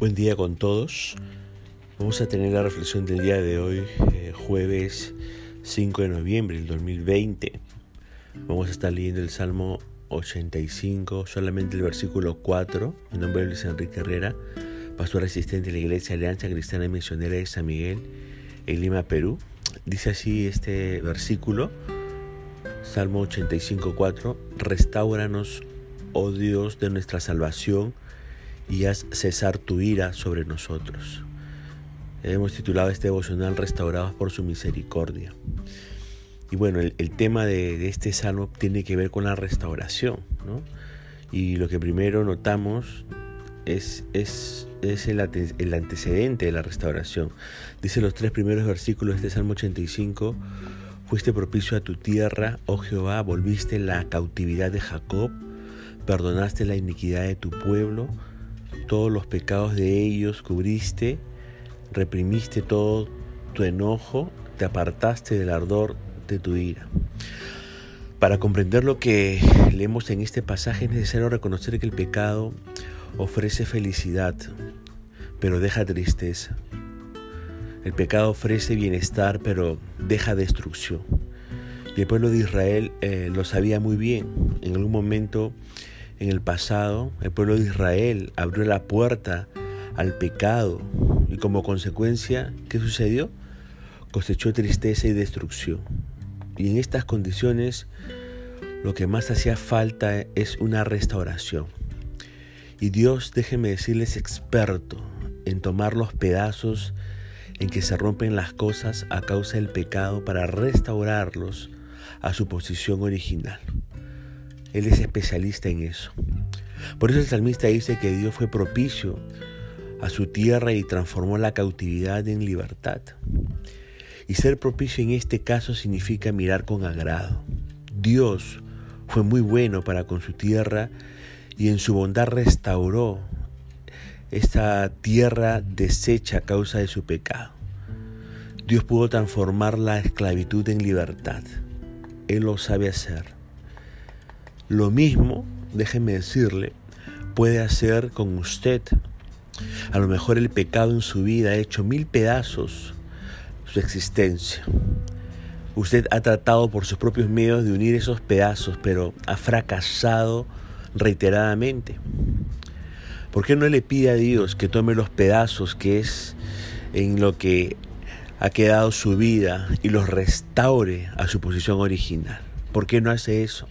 Buen día con todos. Vamos a tener la reflexión del día de hoy, eh, jueves 5 de noviembre del 2020. Vamos a estar leyendo el Salmo 85, solamente el versículo 4, en nombre de Luis Enrique Herrera, pastor asistente de la Iglesia Alianza Cristiana y Misionera de San Miguel, en Lima, Perú. Dice así este versículo, Salmo 85, 4, Restauranos, oh Dios de nuestra salvación, y haz cesar tu ira sobre nosotros. Hemos titulado este devocional Restaurados por su misericordia. Y bueno, el, tema de, este salmo tiene que ver con la restauración. ¿no? Y lo que primero notamos es, es, es el, el, antecedente de la restauración. Dice los tres primeros versículos de este Salmo 85, fuiste propicio a tu tierra, oh Jehová, volviste la cautividad de Jacob, perdonaste la iniquidad de tu pueblo, todos los pecados de ellos cubriste, reprimiste todo tu enojo, te apartaste del ardor de tu ira. Para comprender lo que leemos en este pasaje es necesario reconocer que el pecado ofrece felicidad, pero deja tristeza. El pecado ofrece bienestar, pero deja destrucción. Y el pueblo de Israel eh, lo sabía muy bien. En algún momento en el pasado, el pueblo de Israel abrió la puerta al pecado y como consecuencia, ¿qué sucedió? Cosechó tristeza y destrucción. Y en estas condiciones, lo que más hacía falta es una restauración. Y Dios, déjeme decirles, experto en tomar los pedazos en que se rompen las cosas a causa del pecado para restaurarlos a su posición original. Él es especialista en eso. Por eso el salmista dice que Dios fue propicio a su tierra y transformó la cautividad en libertad. Y ser propicio en este caso significa mirar con agrado. Dios fue muy bueno para con su tierra y en su bondad restauró esta tierra deshecha a causa de su pecado. Dios pudo transformar la esclavitud en libertad. Él lo sabe hacer. Lo mismo, déjeme decirle, puede hacer con usted. A lo mejor el pecado en su vida ha hecho mil pedazos su existencia. Usted ha tratado por sus propios medios de unir esos pedazos, pero ha fracasado reiteradamente. ¿Por qué no le pide a Dios que tome los pedazos que es en lo que ha quedado su vida y los restaure a su posición original? ¿Por qué no hace eso?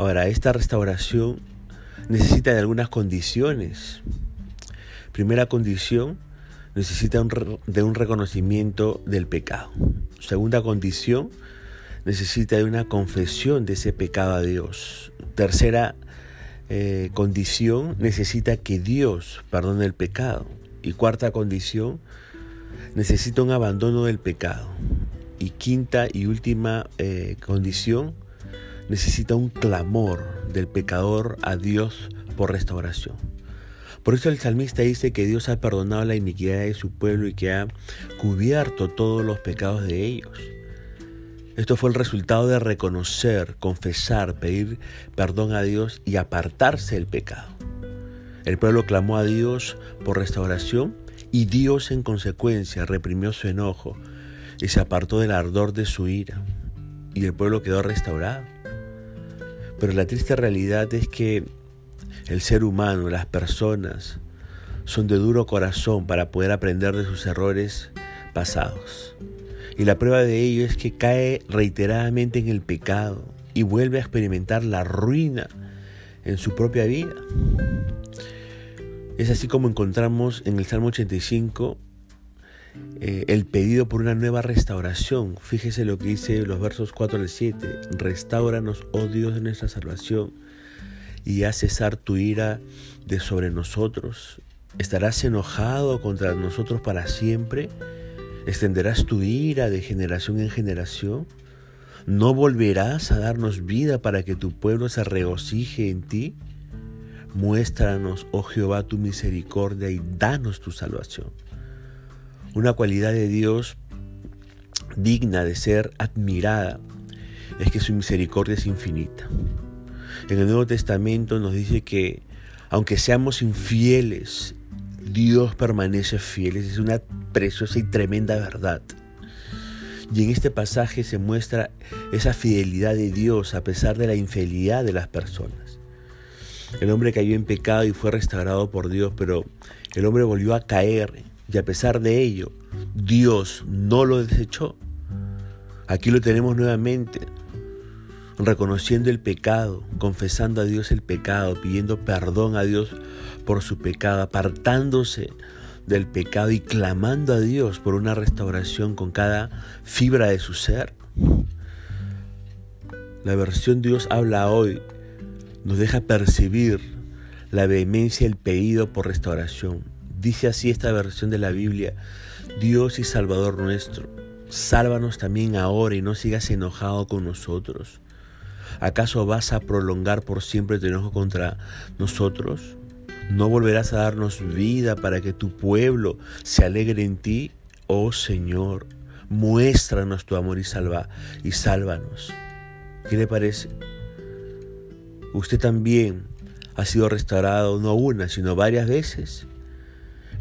Ahora, esta restauración necesita de algunas condiciones. Primera condición, necesita de un reconocimiento del pecado. Segunda condición, necesita de una confesión de ese pecado a Dios. Tercera eh, condición, necesita que Dios perdone el pecado. Y cuarta condición, necesita un abandono del pecado. Y quinta y última eh, condición, necesita un clamor del pecador a Dios por restauración. Por eso el salmista dice que Dios ha perdonado la iniquidad de su pueblo y que ha cubierto todos los pecados de ellos. Esto fue el resultado de reconocer, confesar, pedir perdón a Dios y apartarse del pecado. El pueblo clamó a Dios por restauración y Dios en consecuencia reprimió su enojo y se apartó del ardor de su ira y el pueblo quedó restaurado. Pero la triste realidad es que el ser humano, las personas, son de duro corazón para poder aprender de sus errores pasados. Y la prueba de ello es que cae reiteradamente en el pecado y vuelve a experimentar la ruina en su propia vida. Es así como encontramos en el Salmo 85 eh, el pedido por una nueva restauración. Fíjese lo que dice los versos 4 al 7. Restauranos, oh Dios de nuestra salvación, y haz cesar tu ira de sobre nosotros. ¿Estarás enojado contra nosotros para siempre? ¿Extenderás tu ira de generación en generación? ¿No volverás a darnos vida para que tu pueblo se regocije en ti? Muéstranos, oh Jehová, tu misericordia y danos tu salvación. Una cualidad de Dios digna de ser admirada es que su misericordia es infinita. En el Nuevo Testamento nos dice que aunque seamos infieles Dios permanece fiel. es una preciosa y tremenda verdad. Y en este pasaje se muestra esa fidelidad de Dios a pesar de la infidelidad de las personas. El hombre cayó en pecado y fue restaurado por Dios, pero el hombre volvió a caer y a pesar de ello, Dios no lo desechó. Aquí lo tenemos nuevamente, reconociendo el pecado, confesando a Dios el pecado, pidiendo perdón a Dios por su pecado, apartándose del pecado y clamando a Dios por una restauración con cada fibra de su ser. La versión Dios habla hoy nos deja percibir la vehemencia del pedido por restauración. Dice así esta versión de la Biblia, Dios y Salvador nuestro, sálvanos también ahora y no sigas enojado con nosotros. ¿Acaso vas a prolongar por siempre tu enojo contra nosotros? ¿No volverás a darnos vida para que tu pueblo se alegre en ti? Oh Señor, muéstranos tu amor y salva y sálvanos. ¿Qué le parece? Usted también ha sido restaurado no una, sino varias veces,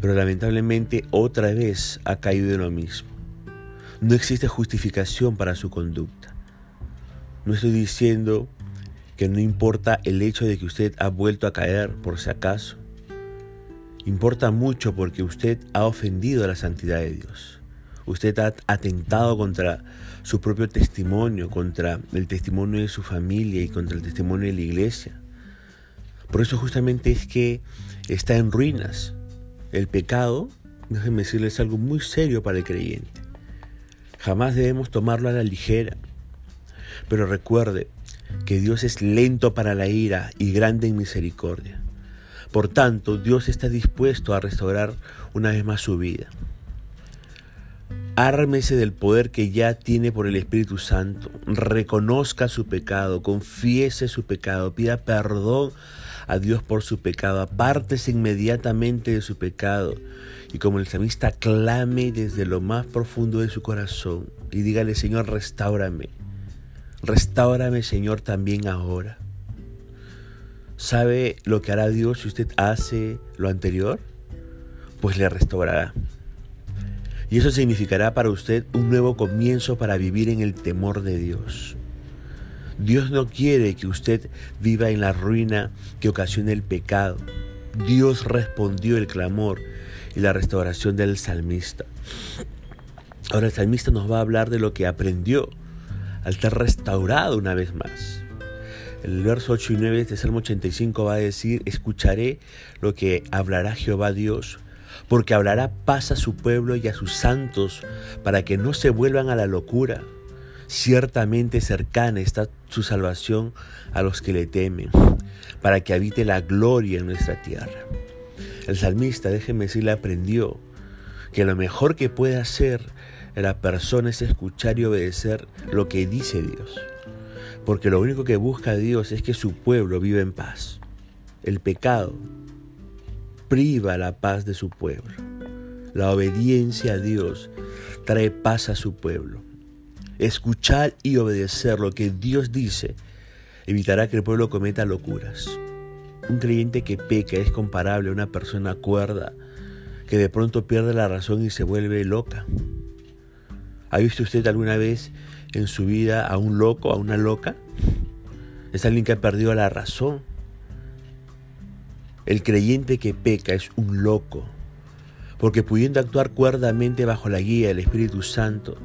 pero lamentablemente otra vez ha caído en lo mismo. No existe justificación para su conducta. No estoy diciendo que no importa el hecho de que usted ha vuelto a caer por si acaso. Importa mucho porque usted ha ofendido a la santidad de Dios. Usted ha atentado contra su propio testimonio, contra el testimonio de su familia y contra el testimonio de la iglesia. Por eso justamente es que está en ruinas. El pecado, déjenme decirles, es algo muy serio para el creyente. Jamás debemos tomarlo a la ligera. Pero recuerde, que Dios es lento para la ira y grande en misericordia. Por tanto, Dios está dispuesto a restaurar una vez más su vida. Ármese del poder que ya tiene por el Espíritu Santo. Reconozca su pecado, confiese su pecado, pida perdón a Dios por su pecado, apártese inmediatamente de su pecado y como el samista clame desde lo más profundo de su corazón y dígale, Señor, restaurame. Restáurame, Señor, también ahora. ¿Sabe lo que hará Dios si usted hace lo anterior? Pues le restaurará. Y eso significará para usted un nuevo comienzo para vivir en el temor de Dios. Dios no quiere que usted viva en la ruina que ocasiona el pecado. Dios respondió el clamor y la restauración del salmista. Ahora el salmista nos va a hablar de lo que aprendió al estar restaurado una vez más. El verso 8 y 9 de Salmo 85 va a decir, escucharé lo que hablará Jehová Dios, porque hablará paz a su pueblo y a sus santos, para que no se vuelvan a la locura. Ciertamente cercana está su salvación a los que le temen, para que habite la gloria en nuestra tierra. El salmista, déjeme decirle, aprendió que lo mejor que puede hacer la persona es escuchar y obedecer lo que dice Dios. Porque lo único que busca Dios es que su pueblo viva en paz. El pecado priva la paz de su pueblo. La obediencia a Dios trae paz a su pueblo. Escuchar y obedecer lo que Dios dice evitará que el pueblo cometa locuras. Un creyente que peca es comparable a una persona cuerda que de pronto pierde la razón y se vuelve loca. ¿Ha visto usted alguna vez en su vida a un loco, a una loca? Es alguien que ha perdido la razón. El creyente que peca es un loco, porque pudiendo actuar cuerdamente bajo la guía del Espíritu Santo,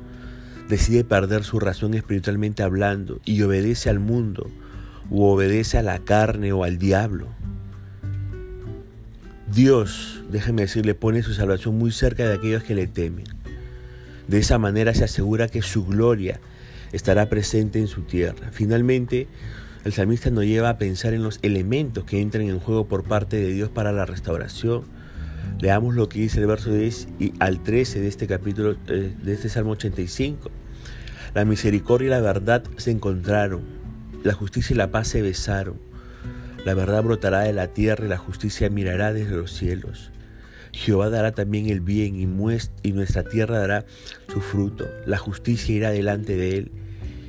decide perder su razón espiritualmente hablando y obedece al mundo o obedece a la carne o al diablo. Dios, déjeme decirle, pone su salvación muy cerca de aquellos que le temen. De esa manera se asegura que su gloria estará presente en su tierra. Finalmente, el salmista nos lleva a pensar en los elementos que entran en juego por parte de Dios para la restauración. Leamos lo que dice el verso 10 y al 13 de este capítulo, eh, de este Salmo 85. La misericordia y la verdad se encontraron, la justicia y la paz se besaron. La verdad brotará de la tierra y la justicia mirará desde los cielos. Jehová dará también el bien y, y nuestra tierra dará su fruto. La justicia irá delante de él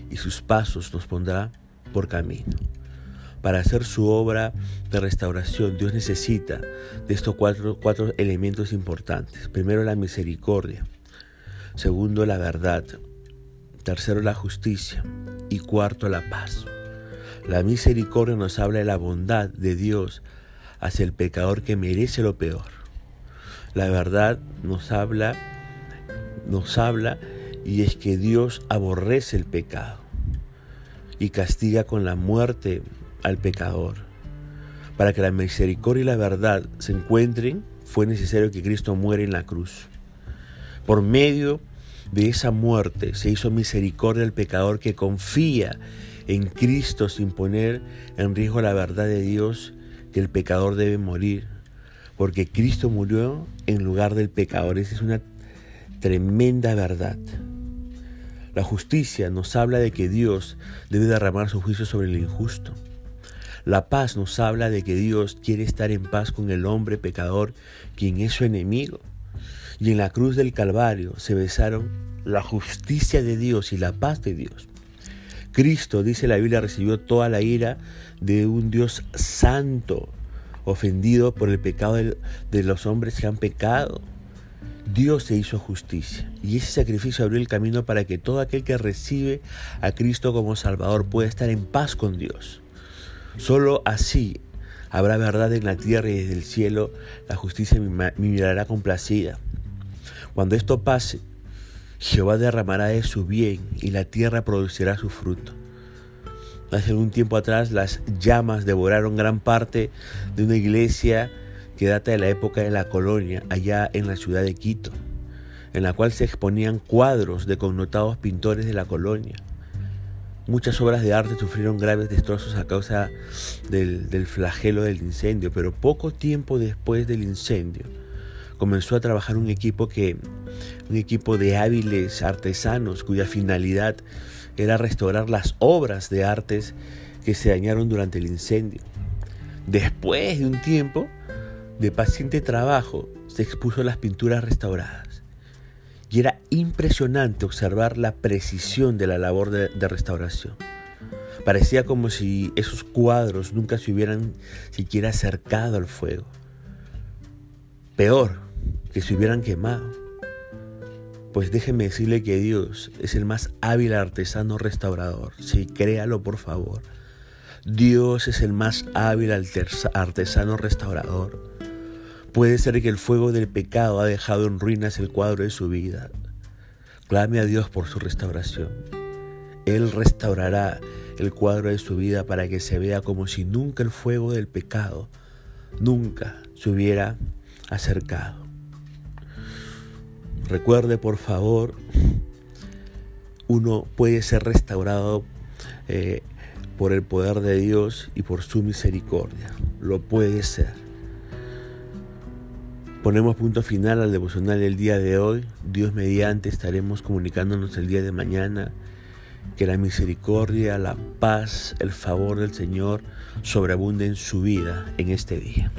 y sus pasos nos pondrá por camino. Para hacer su obra de restauración, Dios necesita de estos cuatro, cuatro elementos importantes. Primero, la misericordia. Segundo, la verdad. Tercero, la justicia. Y cuarto, la paz. La misericordia nos habla de la bondad de Dios hacia el pecador que merece lo peor. La verdad nos habla, nos habla y es que Dios aborrece el pecado y castiga con la muerte al pecador. Para que la misericordia y la verdad se encuentren, fue necesario que Cristo muera en la cruz. Por medio de esa muerte se hizo misericordia al pecador que confía en Cristo sin poner en riesgo la verdad de Dios que el pecador debe morir. Porque Cristo murió en lugar del pecador. Esa es una tremenda verdad. La justicia nos habla de que Dios debe derramar su juicio sobre el injusto. La paz nos habla de que Dios quiere estar en paz con el hombre pecador, quien es su enemigo. Y en la cruz del Calvario se besaron la justicia de Dios y la paz de Dios. Cristo, dice la Biblia, recibió toda la ira de un Dios santo, ofendido por el pecado de los hombres que han pecado. Dios se hizo justicia y ese sacrificio abrió el camino para que todo aquel que recibe a Cristo como Salvador pueda estar en paz con Dios. Solo así habrá verdad en la tierra y desde el cielo la justicia me mirará complacida. Cuando esto pase, Jehová derramará de su bien y la tierra producirá su fruto. Hace algún tiempo atrás las llamas devoraron gran parte de una iglesia que data de la época de la colonia, allá en la ciudad de Quito, en la cual se exponían cuadros de connotados pintores de la colonia. Muchas obras de arte sufrieron graves destrozos a causa del, flagelo del incendio, pero poco tiempo después del incendio comenzó a trabajar un equipo que un equipo de hábiles artesanos cuya finalidad era restaurar las obras de artes que se dañaron durante el incendio. Después de un tiempo, de paciente trabajo se expuso las pinturas restauradas. Y era impresionante observar la precisión de la labor de, restauración. Parecía como si esos cuadros nunca se hubieran siquiera acercado al fuego. Peor, que se hubieran quemado. Pues déjeme decirle que Dios es el más hábil artesano restaurador. Sí, créalo por favor. Dios es el más hábil artesano restaurador. Puede ser que el fuego del pecado ha dejado en ruinas el cuadro de su vida. Clame a Dios por su restauración. Él restaurará el cuadro de su vida para que se vea como si nunca el fuego del pecado nunca se hubiera acercado. Recuerde por favor, uno puede ser restaurado eh, por el poder de Dios y por su misericordia. Lo puede ser. Ponemos punto final al devocional del día de hoy. Dios mediante estaremos comunicándonos el día de mañana. Que la misericordia, la paz, el favor del Señor sobreabunden en su vida en este día.